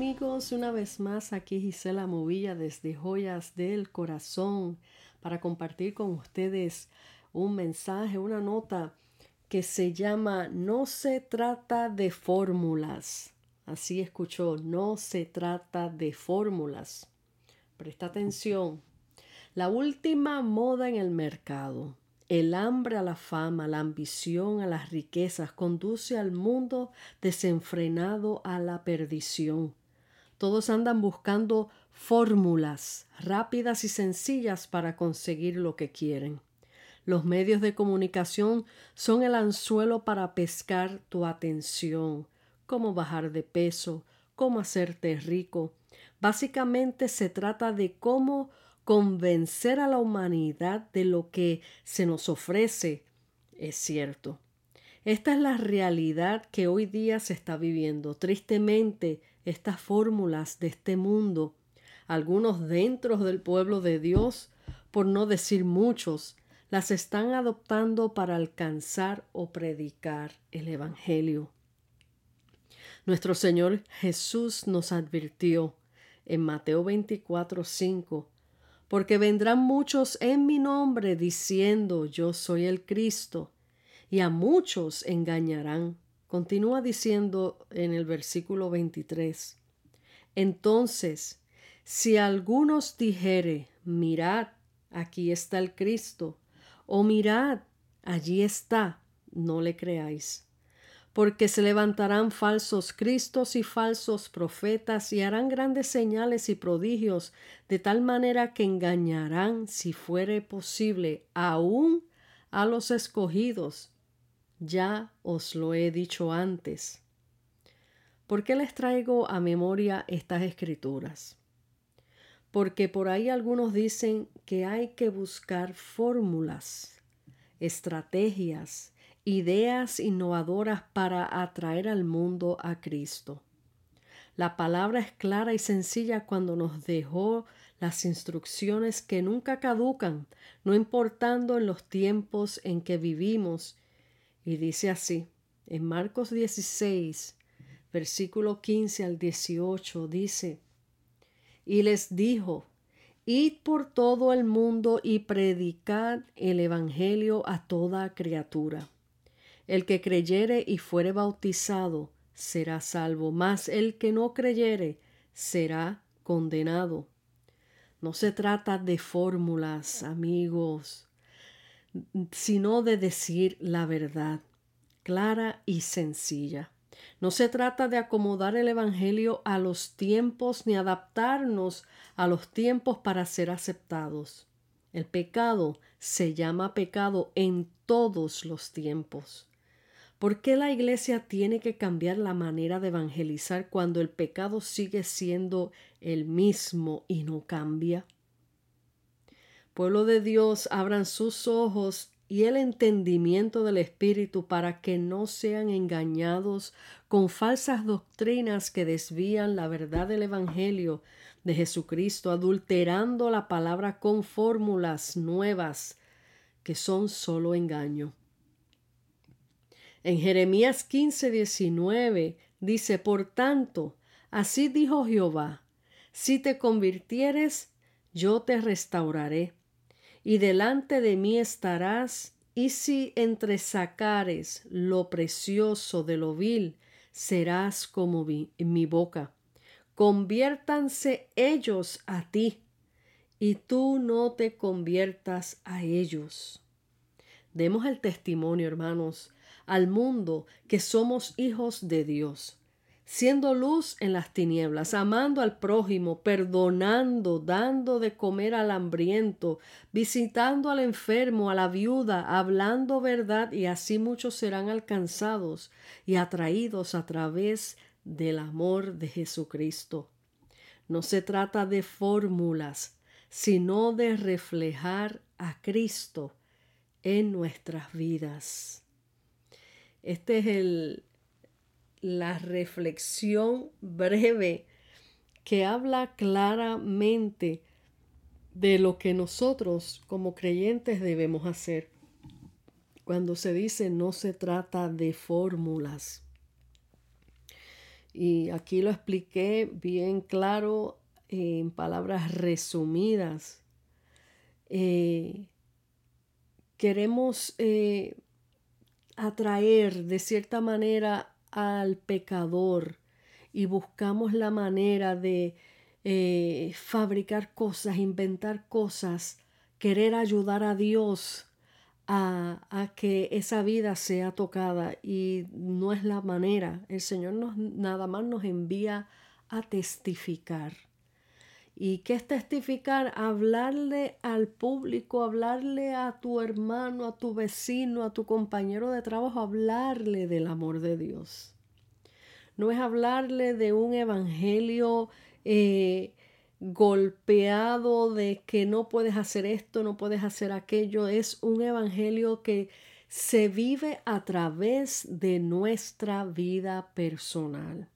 amigos, una vez más aquí Gisela Movilla desde Joyas del Corazón para compartir con ustedes un mensaje, una nota que se llama No se trata de fórmulas. Así escuchó, no se trata de fórmulas. Presta atención. La última moda en el mercado, el hambre a la fama, la ambición a las riquezas, conduce al mundo desenfrenado a la perdición. Todos andan buscando fórmulas rápidas y sencillas para conseguir lo que quieren. Los medios de comunicación son el anzuelo para pescar tu atención, cómo bajar de peso, cómo hacerte rico. Básicamente se trata de cómo convencer a la humanidad de lo que se nos ofrece es cierto. Esta es la realidad que hoy día se está viviendo. Tristemente, estas fórmulas de este mundo, algunos dentro del pueblo de Dios, por no decir muchos, las están adoptando para alcanzar o predicar el Evangelio. Nuestro Señor Jesús nos advirtió en Mateo 24, 5, porque vendrán muchos en mi nombre diciendo yo soy el Cristo, y a muchos engañarán. Continúa diciendo en el versículo 23. Entonces, si algunos dijere, mirad, aquí está el Cristo, o mirad, allí está, no le creáis porque se levantarán falsos cristos y falsos profetas y harán grandes señales y prodigios, de tal manera que engañarán, si fuere posible, aún a los escogidos. Ya os lo he dicho antes. ¿Por qué les traigo a memoria estas escrituras? Porque por ahí algunos dicen que hay que buscar fórmulas, estrategias, ideas innovadoras para atraer al mundo a Cristo. La palabra es clara y sencilla cuando nos dejó las instrucciones que nunca caducan, no importando en los tiempos en que vivimos. Y dice así, en Marcos 16, versículo 15 al 18, dice, y les dijo, Id por todo el mundo y predicad el Evangelio a toda criatura. El que creyere y fuere bautizado será salvo, mas el que no creyere será condenado. No se trata de fórmulas, amigos, sino de decir la verdad, clara y sencilla. No se trata de acomodar el Evangelio a los tiempos ni adaptarnos a los tiempos para ser aceptados. El pecado se llama pecado en todos los tiempos. ¿Por qué la iglesia tiene que cambiar la manera de evangelizar cuando el pecado sigue siendo el mismo y no cambia? Pueblo de Dios, abran sus ojos y el entendimiento del Espíritu para que no sean engañados con falsas doctrinas que desvían la verdad del Evangelio de Jesucristo, adulterando la palabra con fórmulas nuevas que son solo engaño. En Jeremías 15, 19 dice, Por tanto, así dijo Jehová, si te convirtieres, yo te restauraré, y delante de mí estarás, y si entresacares lo precioso de lo vil, serás como mi, mi boca. Conviértanse ellos a ti, y tú no te conviertas a ellos. Demos el testimonio, hermanos, al mundo que somos hijos de Dios, siendo luz en las tinieblas, amando al prójimo, perdonando, dando de comer al hambriento, visitando al enfermo, a la viuda, hablando verdad, y así muchos serán alcanzados y atraídos a través del amor de Jesucristo. No se trata de fórmulas, sino de reflejar a Cristo en nuestras vidas. Esta es el, la reflexión breve que habla claramente de lo que nosotros como creyentes debemos hacer. Cuando se dice no se trata de fórmulas. Y aquí lo expliqué bien claro en palabras resumidas. Eh, queremos eh, atraer de cierta manera al pecador y buscamos la manera de eh, fabricar cosas, inventar cosas, querer ayudar a Dios a, a, que esa vida sea tocada y no es la manera. El Señor nos, nada más nos envía a testificar. ¿Y qué es testificar? Hablarle al público, hablarle a tu hermano, a tu vecino, a tu compañero de trabajo, hablarle del amor de Dios. No es hablarle de un evangelio eh, golpeado de que no puedes hacer esto, no puedes hacer aquello. Es un evangelio que se vive a través de nuestra vida personal.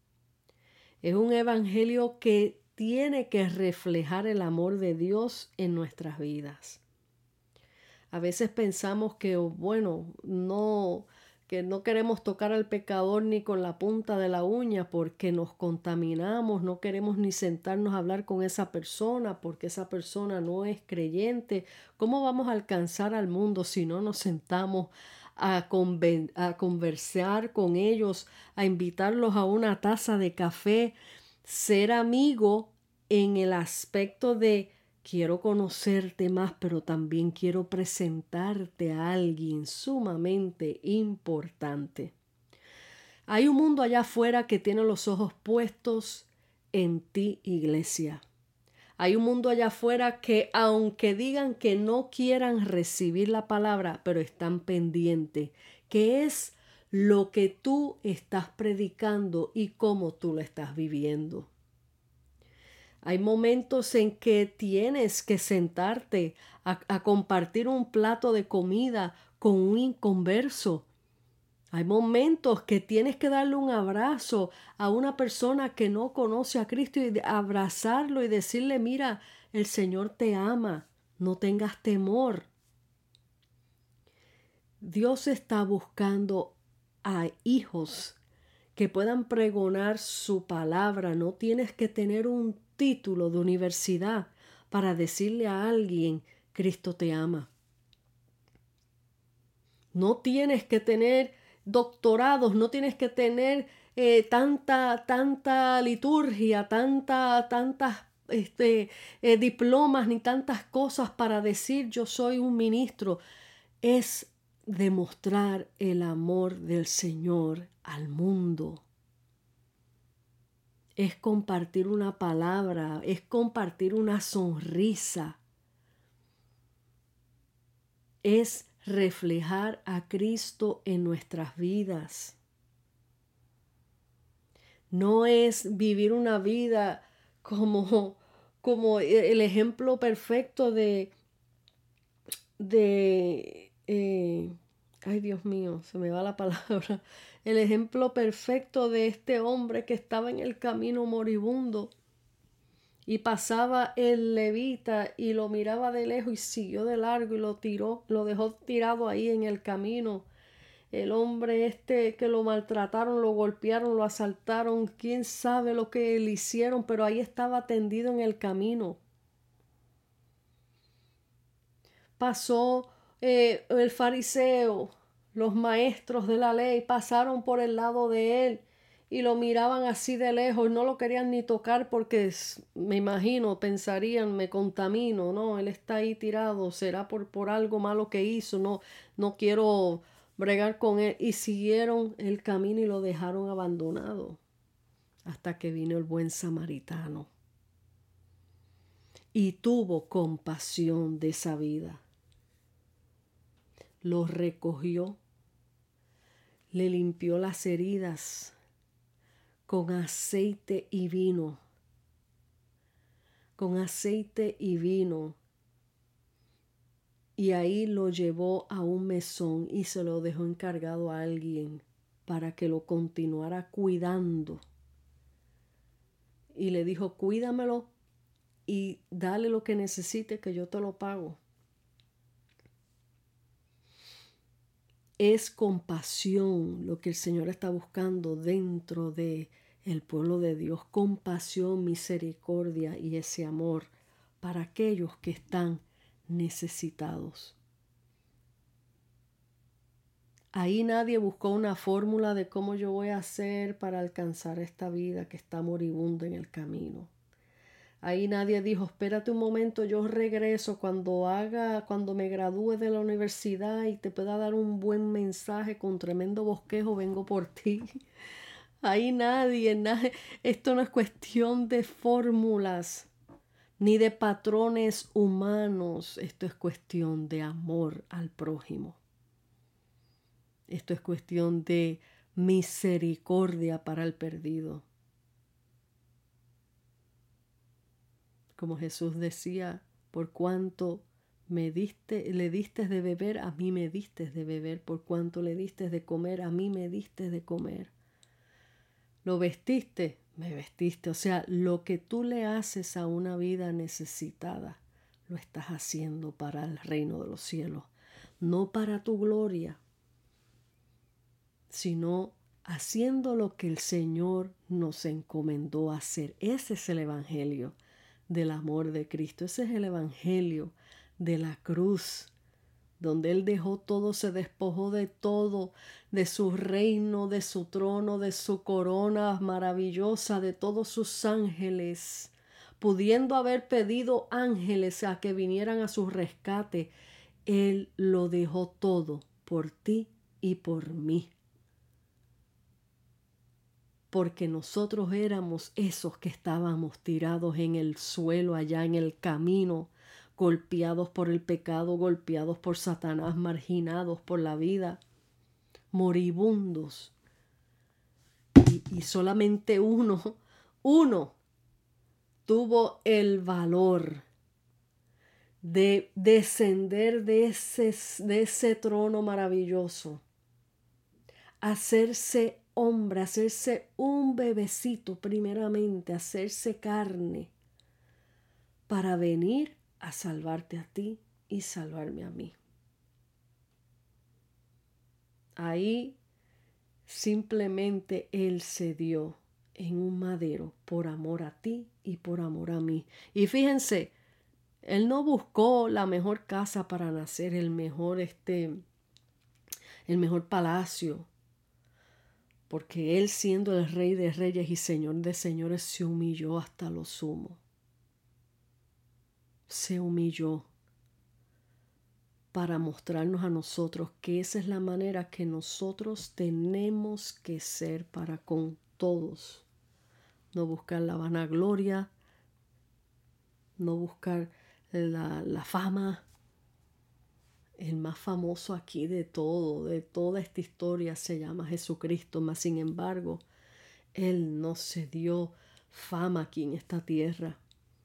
Es un evangelio que tiene que reflejar el amor de Dios en nuestras vidas. A veces pensamos que, bueno, no, que no queremos tocar al pecador ni con la punta de la uña porque nos contaminamos, no queremos ni sentarnos a hablar con esa persona porque esa persona no es creyente. ¿Cómo vamos a alcanzar al mundo si no nos sentamos a, a conversar con ellos, a invitarlos a una taza de café? Ser amigo en el aspecto de quiero conocerte más, pero también quiero presentarte a alguien sumamente importante. Hay un mundo allá afuera que tiene los ojos puestos en ti, iglesia. Hay un mundo allá afuera que aunque digan que no quieran recibir la palabra, pero están pendientes, que es lo que tú estás predicando y cómo tú lo estás viviendo. Hay momentos en que tienes que sentarte a, compartir un plato de comida con un inconverso. Hay momentos que tienes que darle un abrazo a una persona que no conoce a Cristo y abrazarlo y decirle, mira, el Señor te ama, no tengas temor. Dios está buscando a hijos que puedan pregonar su palabra. No tienes que tener un título de universidad para decirle a alguien, Cristo te ama. No tienes que tener doctorados, no tienes que tener eh, tanta, tanta liturgia, tanta, tantas este, eh, diplomas ni tantas cosas para decir yo soy un ministro. Es demostrar el amor del Señor al mundo. Es compartir una palabra, es compartir una sonrisa. Es reflejar a Cristo en nuestras vidas. No es vivir una vida como, como el ejemplo perfecto de, de eh, ay Dios mío, se me va la palabra, el ejemplo perfecto de este hombre que estaba en el camino moribundo y pasaba el levita y lo miraba de lejos y siguió de largo y lo tiró, lo dejó tirado ahí en el camino. El hombre este que lo maltrataron, lo golpearon, lo asaltaron, quién sabe lo que le hicieron, pero ahí estaba tendido en el camino. Pasó eh, el fariseo, los maestros de la ley pasaron por el lado de él y lo miraban así de lejos, no lo querían ni tocar porque me imagino, pensarían, me contamino, no, él está ahí tirado, será por, por algo malo que hizo, no, no quiero bregar con él. Y siguieron el camino y lo dejaron abandonado hasta que vino el buen samaritano. Y tuvo compasión de esa vida lo recogió, le limpió las heridas con aceite y vino, con aceite y vino. Y ahí lo llevó a un mesón y se lo dejó encargado a alguien para que lo continuara cuidando. Y le dijo, cuídamelo y dale lo que necesite que yo te lo pago. Es compasión lo que el Señor está buscando dentro de el pueblo de Dios, compasión, misericordia y ese amor para aquellos que están necesitados. Ahí nadie buscó una fórmula de cómo yo voy a hacer para alcanzar esta vida que está moribunda en el camino. Ahí nadie dijo, espérate un momento, yo regreso cuando haga, cuando me gradúe de la universidad y te pueda dar un buen mensaje con tremendo bosquejo, vengo por ti. Ahí nadie, nadie, esto no es cuestión de fórmulas ni de patrones humanos, esto es cuestión de amor al prójimo. Esto es cuestión de misericordia para el perdido. Como Jesús decía, por cuanto me diste, le diste de beber, a mí me diste de beber, por cuanto le diste de comer, a mí me diste de comer. Lo vestiste, me vestiste. O sea, lo que tú le haces a una vida necesitada, lo estás haciendo para el reino de los cielos, no para tu gloria, sino haciendo lo que el Señor nos encomendó hacer. Ese es el Evangelio del amor de Cristo. Ese es el Evangelio de la cruz, donde Él dejó todo, se despojó de todo, de su reino, de su trono, de su corona maravillosa, de todos sus ángeles, pudiendo haber pedido ángeles a que vinieran a su rescate. Él lo dejó todo por ti y por mí porque nosotros éramos esos que estábamos tirados en el suelo allá en el camino, golpeados por el pecado, golpeados por Satanás, marginados por la vida, moribundos. Y, solamente uno, uno, tuvo el valor de descender de ese, de ese trono maravilloso, hacerse hombre, hacerse un bebecito primeramente, hacerse carne, para venir a salvarte a ti y salvarme a mí. Ahí simplemente Él se dio en un madero por amor a ti y por amor a mí. Y fíjense, Él no buscó la mejor casa para nacer, el mejor este, el mejor palacio, porque Él siendo el Rey de Reyes y Señor de Señores se humilló hasta lo sumo. Se humilló para mostrarnos a nosotros que esa es la manera que nosotros tenemos que ser para con todos. No buscar la vanagloria, no buscar la, la fama, el más famoso aquí de todo, de toda esta historia, se llama Jesucristo, mas sin embargo, Él no se dio fama aquí en esta tierra.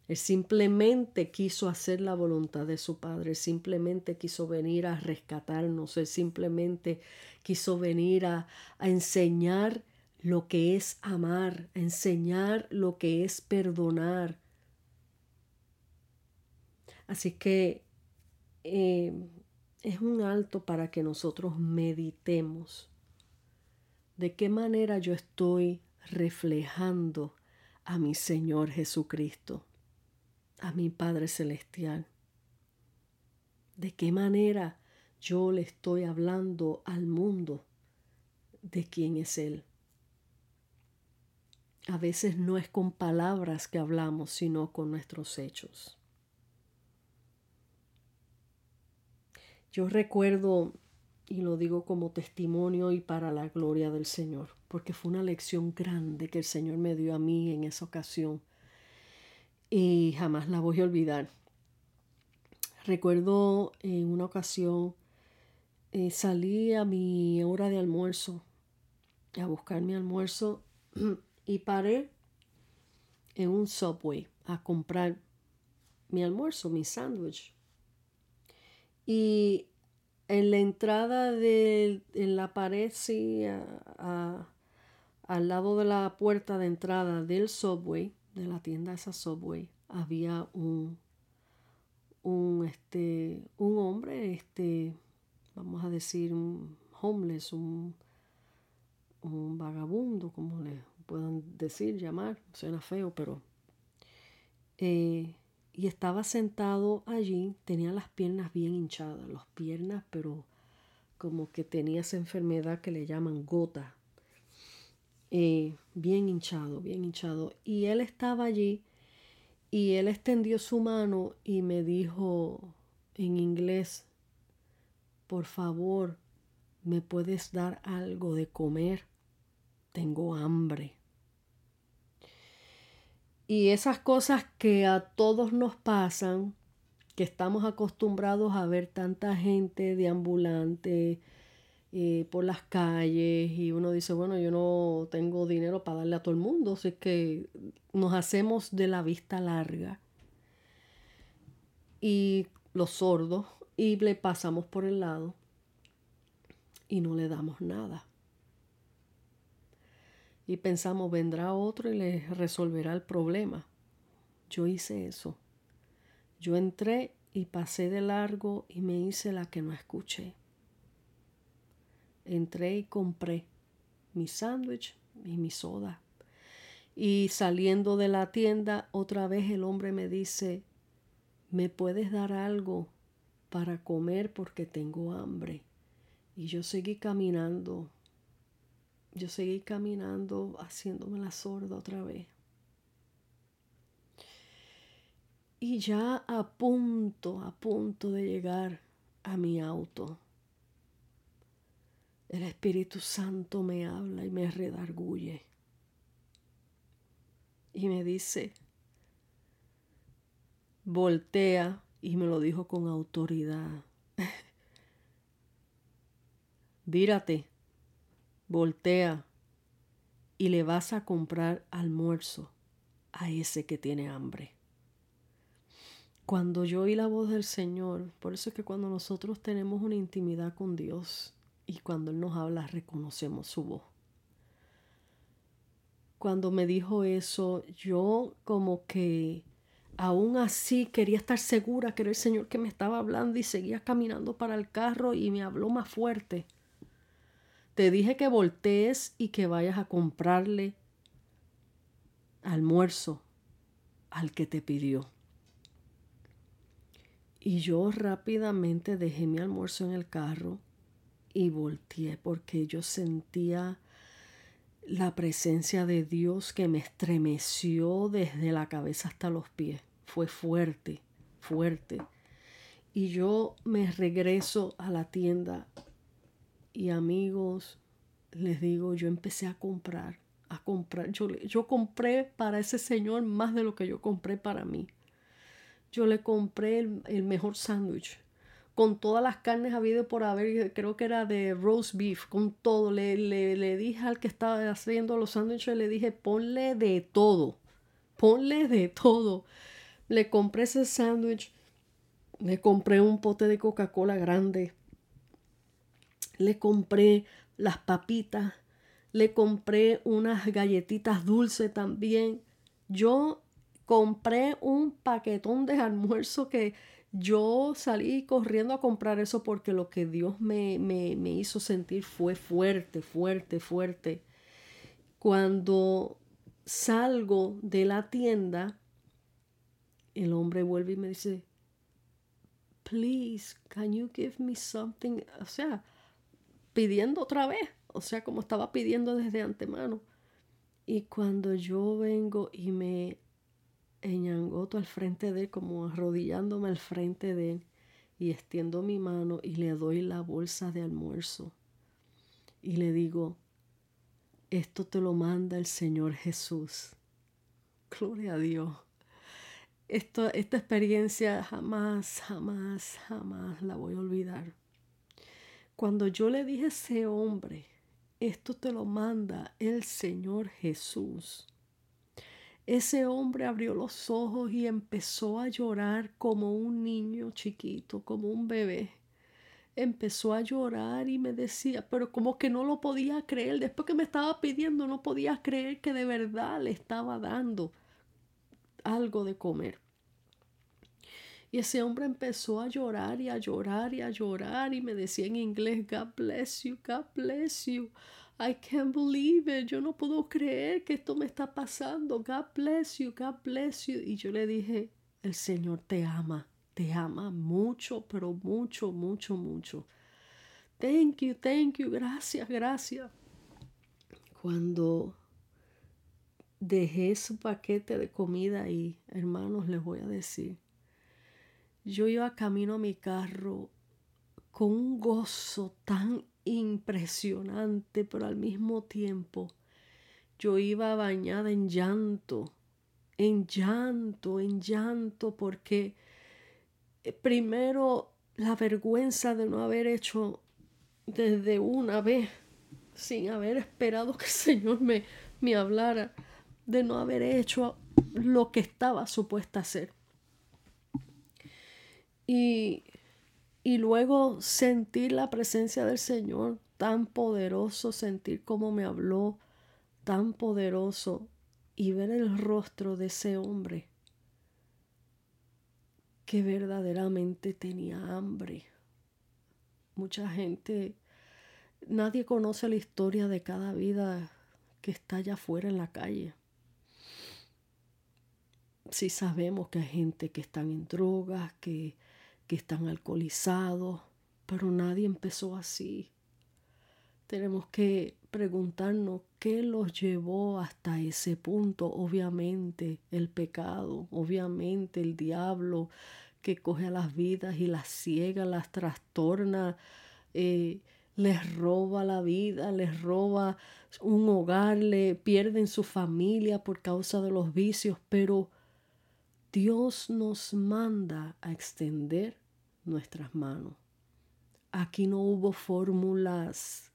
Él simplemente quiso hacer la voluntad de su Padre, simplemente quiso venir a rescatarnos, Él simplemente quiso venir a, a enseñar lo que es amar, a enseñar lo que es perdonar. Así que eh, es un alto para que nosotros meditemos de qué manera yo estoy reflejando a mi Señor Jesucristo, a mi Padre Celestial. De qué manera yo le estoy hablando al mundo de quién es Él. A veces no es con palabras que hablamos, sino con nuestros hechos. Yo recuerdo, y lo digo como testimonio y para la gloria del Señor, porque fue una lección grande que el Señor me dio a mí en esa ocasión y jamás la voy a olvidar. Recuerdo en una ocasión eh, salí a mi hora de almuerzo a buscar mi almuerzo y paré en un subway a comprar mi almuerzo, mi sándwich. Y en la entrada de en la pared, sí, al lado de la puerta de entrada del subway, de la tienda esa subway, había un, un, este, un hombre, este, vamos a decir, homeless, un, un vagabundo, como le puedan decir, llamar, suena feo, pero... Eh, y estaba sentado allí, tenía las piernas bien hinchadas, las piernas, pero como que tenía esa enfermedad que le llaman gota, eh, bien hinchado, bien hinchado. Y él estaba allí y él extendió su mano y me dijo en inglés, por favor, ¿me puedes dar algo de comer? Tengo hambre. Y esas cosas que a todos nos pasan, que estamos acostumbrados a ver tanta gente de ambulante eh, por las calles y uno dice, bueno, yo no tengo dinero para darle a todo el mundo, así que nos hacemos de la vista larga y los sordos y le pasamos por el lado y no le damos nada. Y pensamos, vendrá otro y le resolverá el problema. Yo hice eso. Yo entré y pasé de largo y me hice la que no escuché. Entré y compré mi sándwich y mi soda. Y saliendo de la tienda, otra vez el hombre me dice, ¿me puedes dar algo para comer porque tengo hambre? Y yo seguí caminando. Yo seguí caminando haciéndome la sorda otra vez. Y ya a punto, a punto de llegar a mi auto, el Espíritu Santo me habla y me redarguye. Y me dice, voltea, y me lo dijo con autoridad. Vírate, voltea y le vas a comprar almuerzo a ese que tiene hambre. Cuando yo oí la voz del Señor, por eso es que cuando nosotros tenemos una intimidad con Dios y cuando Él nos habla, reconocemos su voz. Cuando me dijo eso, yo como que aún así quería estar segura que era el Señor que me estaba hablando y seguía caminando para el carro y me habló más fuerte. Te dije que voltees y que vayas a comprarle almuerzo al que te pidió. Y yo rápidamente dejé mi almuerzo en el carro y volteé porque yo sentía la presencia de Dios que me estremeció desde la cabeza hasta los pies. Fue fuerte, fuerte. Y yo me regreso a la tienda y amigos, les digo, yo empecé a comprar, a comprar. Yo, yo compré para ese señor más de lo que yo compré para mí. Yo le compré el, mejor sándwich con todas las carnes habido por haber, creo que era de roast beef, con todo. Le, le, le dije al que estaba haciendo los sándwiches, le dije, ponle de todo, ponle de todo. Le compré ese sándwich, le compré un pote de Coca-Cola grande, le compré las papitas, le compré unas galletitas dulces también. Yo compré un paquetón de almuerzo que yo salí corriendo a comprar eso porque lo que Dios me, me, me hizo sentir fue fuerte, fuerte, fuerte. Cuando salgo de la tienda, el hombre vuelve y me dice, please, can you give me something? O sea, pidiendo otra vez, o sea, como estaba pidiendo desde antemano. Y cuando yo vengo y me eñangoto al frente de él, como arrodillándome al frente de él, y extiendo mi mano y le doy la bolsa de almuerzo. Y le digo, esto te lo manda el Señor Jesús. Gloria a Dios. Esta experiencia jamás, jamás, jamás la voy a olvidar. Cuando yo le dije a ese hombre, esto te lo manda el Señor Jesús. Ese hombre abrió los ojos y empezó a llorar como un niño chiquito, como un bebé. Empezó a llorar y me decía, pero como que no lo podía creer. Después que me estaba pidiendo, no podía creer que de verdad le estaba dando algo de comer. Y ese hombre empezó a llorar y a llorar y a llorar y me decía en inglés, God bless you, God bless you. I can't believe it. Yo no puedo creer que esto me está pasando. God bless you, God bless you. Y yo le dije, el Señor te ama, te ama mucho, pero mucho, mucho, mucho. Thank you, thank you, gracias, gracias. Cuando dejé su paquete de comida y hermanos, les voy a decir, yo iba camino a mi carro con un gozo tan impresionante, pero al mismo tiempo yo iba bañada en llanto, en llanto, en llanto, porque eh, primero la vergüenza de no haber hecho desde una vez, sin haber esperado que el Señor me, me hablara, de no haber hecho lo que estaba supuesta a hacer. Y y luego sentir la presencia del Señor tan poderoso, sentir cómo me habló tan poderoso y ver el rostro de ese hombre que verdaderamente tenía hambre. Mucha gente, nadie conoce la historia de cada vida que está allá afuera en la calle. Sí sabemos que hay gente que están en drogas, que que están alcoholizados, pero nadie empezó así. Tenemos que preguntarnos qué los llevó hasta ese punto. Obviamente el pecado, obviamente el diablo que coge a las vidas y las ciega, las trastorna, eh, les roba la vida, les roba un hogar, le pierden su familia por causa de los vicios, pero Dios nos manda a extender nuestras manos. Aquí no hubo fórmulas.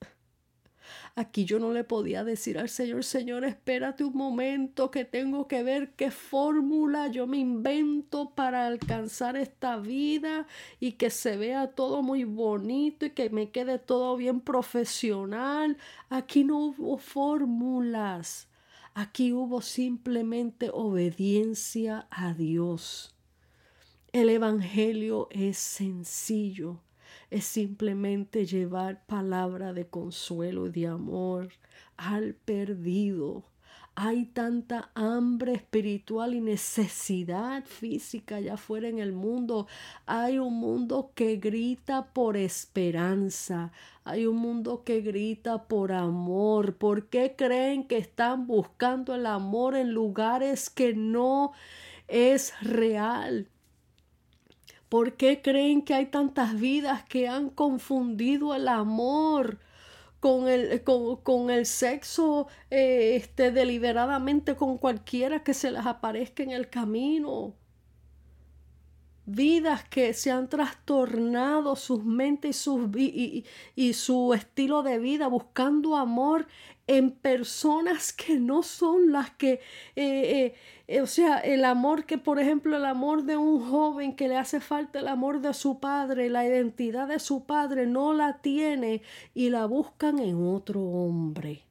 Aquí yo no le podía decir al Señor, Señor, espérate un momento que tengo que ver qué fórmula yo me invento para alcanzar esta vida y que se vea todo muy bonito y que me quede todo bien profesional. Aquí no hubo fórmulas. Aquí hubo simplemente obediencia a Dios. El Evangelio es sencillo, es simplemente llevar palabra de consuelo y de amor al perdido. Hay tanta hambre espiritual y necesidad física allá afuera en el mundo. Hay un mundo que grita por esperanza. Hay un mundo que grita por amor. ¿Por qué creen que están buscando el amor en lugares que no es real? ¿Por qué creen que hay tantas vidas que han confundido el amor? con el, con, el sexo eh, este, deliberadamente con cualquiera que se les aparezca en el camino. Vidas que se han trastornado sus mentes y, sus, y, y su estilo de vida buscando amor en personas que no son las que, eh, eh, o sea, el amor que, por ejemplo, el amor de un joven que le hace falta el amor de su padre, la identidad de su padre no la tiene y la buscan en otro hombre.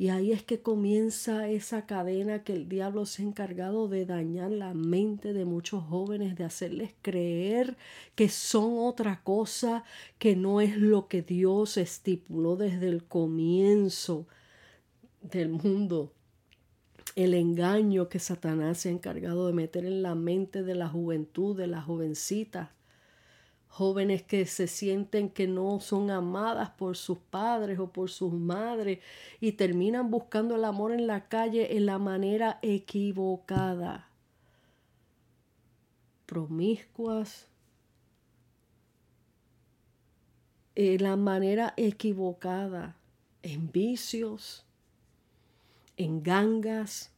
Y ahí es que comienza esa cadena que el diablo se ha encargado de dañar la mente de muchos jóvenes, de hacerles creer que son otra cosa, que no es lo que Dios estipuló desde el comienzo del mundo. El engaño que Satanás se ha encargado de meter en la mente de la juventud, de las jovencitas, jóvenes que se sienten que no son amadas por sus padres o por sus madres y terminan buscando el amor en la calle en la manera equivocada. Promiscuas, en la manera equivocada, en vicios, en gangas.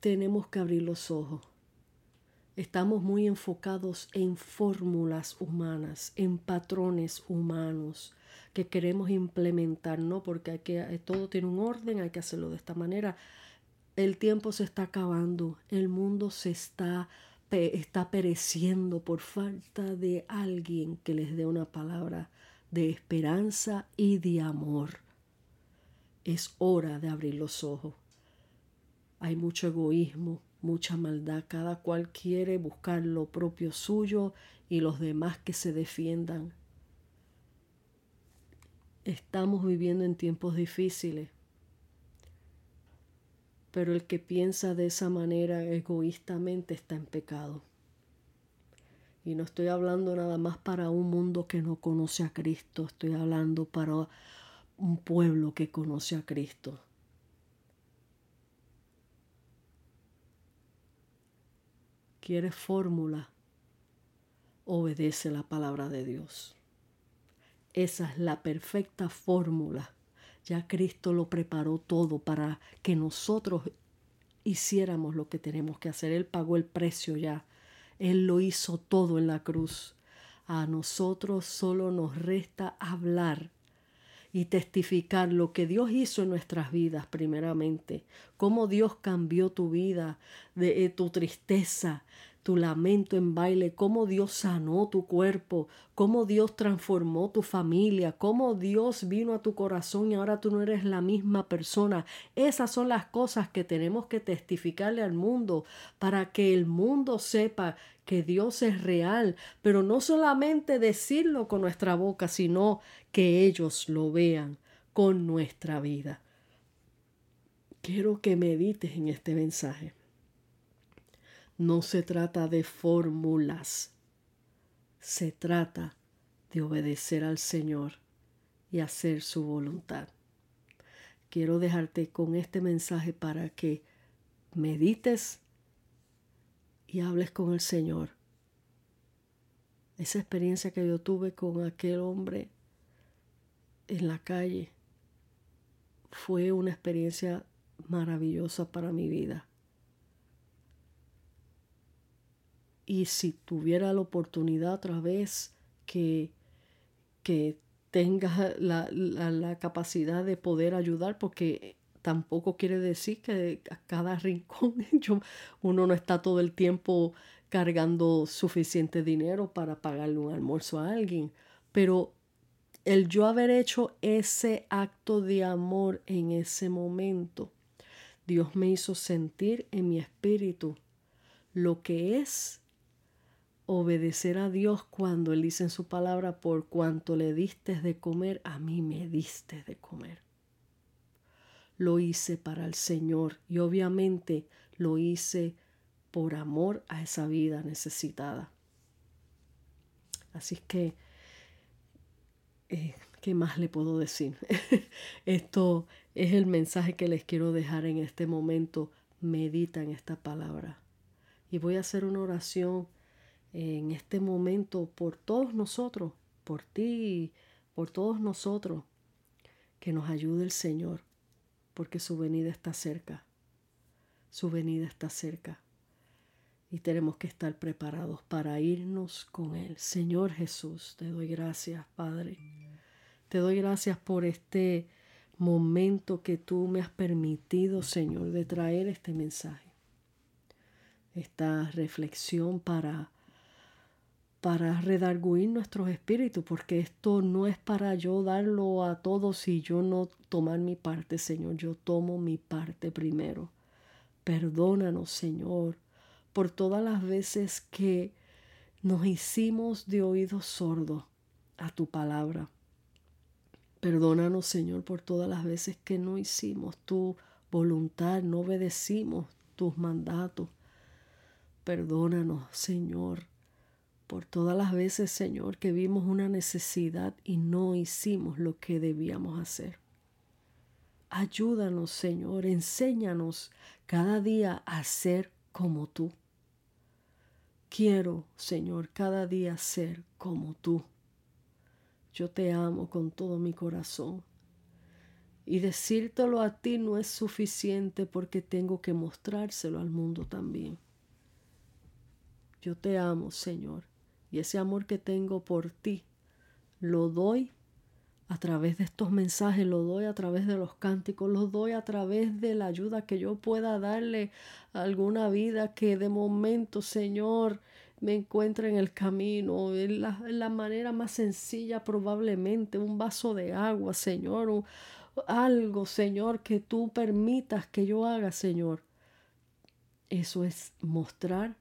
Tenemos que abrir los ojos Estamos muy enfocados en fórmulas humanas, en patrones humanos que queremos implementar, ¿no? Porque eh, todo tiene un orden, hay que hacerlo de esta manera. El tiempo se está acabando, el mundo se está, está pereciendo por falta de alguien que les dé una palabra de esperanza y de amor. Es hora de abrir los ojos. Hay mucho egoísmo, mucha maldad. Cada cual quiere buscar lo propio suyo y los demás que se defiendan. estamos viviendo en tiempos difíciles. Pero el que piensa de esa manera egoístamente está en pecado. Y no estoy hablando nada más para un mundo que no conoce a Cristo, estoy hablando para un pueblo que conoce a Cristo. ¿Quieres fórmula? Obedece la palabra de Dios. Esa es la perfecta fórmula. Ya Cristo lo preparó todo para que nosotros hiciéramos lo que tenemos que hacer. Él pagó el precio ya. Él lo hizo todo en la cruz. A nosotros solo nos resta hablar y testificar lo que Dios hizo en nuestras vidas primeramente, cómo Dios cambió tu vida, de, eh, tu tristeza, tu lamento en baile, cómo Dios sanó tu cuerpo, cómo Dios transformó tu familia, cómo Dios vino a tu corazón y ahora tú no eres la misma persona. Esas son las cosas que tenemos que testificarle al mundo para que el mundo sepa que Dios es real, pero no solamente decirlo con nuestra boca, sino que ellos lo vean con nuestra vida. Quiero que medites en este mensaje. No se trata de fórmulas, se trata de obedecer al Señor y hacer su voluntad. Quiero dejarte con este mensaje para que medites y hables con el Señor. Esa experiencia que yo tuve con aquel hombre en la calle fue una experiencia maravillosa para mi vida. Y si tuviera la oportunidad otra vez que, que tenga la, la, capacidad de poder ayudar, porque tampoco quiere decir que a cada rincón uno no está todo el tiempo cargando suficiente dinero para pagarle un almuerzo a alguien. Pero el yo haber hecho ese acto de amor en ese momento, Dios me hizo sentir en mi espíritu lo que es obedecer a Dios cuando Él dice en su palabra, por cuanto le diste de comer, a mí me diste de comer. Lo hice para el Señor y obviamente lo hice por amor a esa vida necesitada. Así que, eh, ¿qué más le puedo decir? Esto es el mensaje que les quiero dejar en este momento. Medita en esta palabra. Y voy a hacer una oración en este momento por todos nosotros, por ti, por todos nosotros, que nos ayude el Señor, porque su venida está cerca, su venida está cerca. Y tenemos que estar preparados para irnos con Él. Señor Jesús, te doy gracias, Padre. Te doy gracias por este momento que tú me has permitido, Señor, de traer este mensaje. Esta reflexión para para redarguir nuestros espíritus, porque esto no es para yo darlo a todos y yo no tomar mi parte, Señor. Yo tomo mi parte primero. Perdónanos, Señor, por todas las veces que nos hicimos de oídos sordos a tu palabra. Perdónanos, Señor, por todas las veces que no hicimos tu voluntad, no obedecimos tus mandatos. Perdónanos, Señor, por todas las veces, Señor, que vimos una necesidad y no hicimos lo que debíamos hacer. Ayúdanos, Señor, enséñanos cada día a ser como tú. Quiero, Señor, cada día ser como tú. Yo te amo con todo mi corazón. Y decírtelo a ti no es suficiente porque tengo que mostrárselo al mundo también. Yo te amo, Señor, y ese amor que tengo por ti lo doy a través de estos mensajes, lo doy a través de los cánticos, lo doy a través de la ayuda que yo pueda darle a alguna vida que de momento, Señor, me encuentre en el camino, en la, manera más sencilla probablemente, un vaso de agua, Señor, algo, Señor, que tú permitas que yo haga, Señor. Eso es mostrar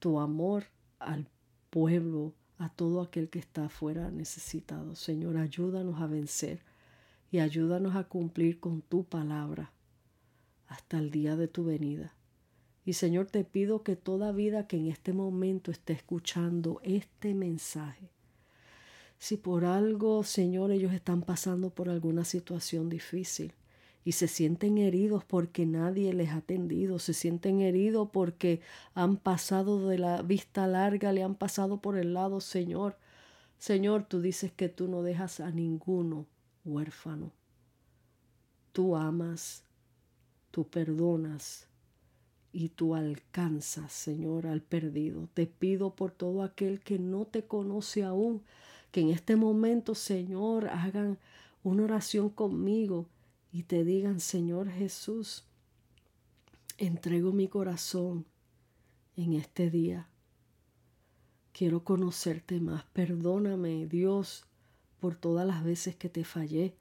tu amor al pueblo, a todo aquel que está afuera necesitado. Señor, ayúdanos a vencer y ayúdanos a cumplir con tu palabra hasta el día de tu venida. Y Señor, te pido que toda vida que en este momento esté escuchando este mensaje, si por algo, Señor, ellos están pasando por alguna situación difícil y se sienten heridos porque nadie les ha atendido, se sienten heridos porque han pasado de la vista larga, le han pasado por el lado, Señor. Señor, tú dices que tú no dejas a ninguno huérfano. Tú amas, tú perdonas y tú alcanzas, Señor, al perdido. Te pido por todo aquel que no te conoce aún, que en este momento, Señor, hagan una oración conmigo y te digan, Señor Jesús, entrego mi corazón en este día. Quiero conocerte más. Perdóname, Dios, por todas las veces que te fallé.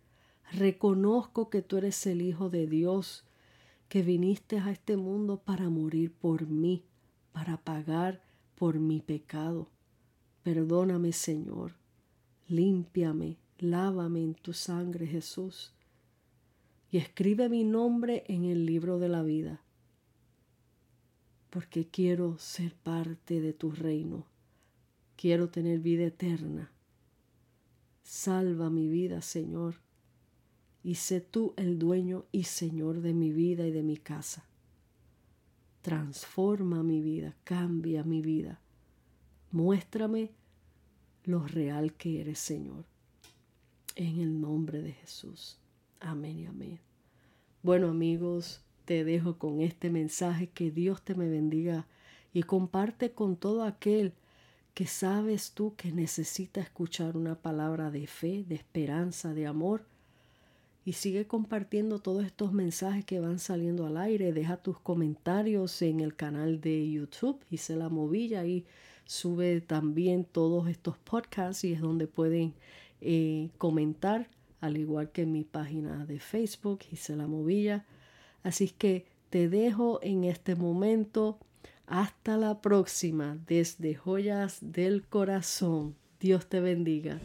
Reconozco que tú eres el Hijo de Dios, que viniste a este mundo para morir por mí, para pagar por mi pecado. Perdóname, Señor. Límpiame, lávame en tu sangre, Jesús. Y escribe mi nombre en el libro de la vida, porque quiero ser parte de tu reino. Quiero tener vida eterna. Salva mi vida, Señor, y sé tú el dueño y Señor de mi vida y de mi casa. Transforma mi vida, cambia mi vida. Muéstrame lo real que eres, Señor. En el nombre de Jesús. Amén y amén. Bueno amigos, te dejo con este mensaje. Que Dios te me bendiga y comparte con todo aquel que sabes tú que necesita escuchar una palabra de fe, de esperanza, de amor. Y sigue compartiendo todos estos mensajes que van saliendo al aire. Deja tus comentarios en el canal de YouTube, la Movilla, y sube también todos estos podcasts y es donde pueden eh, comentar, al igual que en mi página de Facebook, la Movilla. Así que te dejo en este momento. Hasta la próxima desde Joyas del Corazón. Dios te bendiga.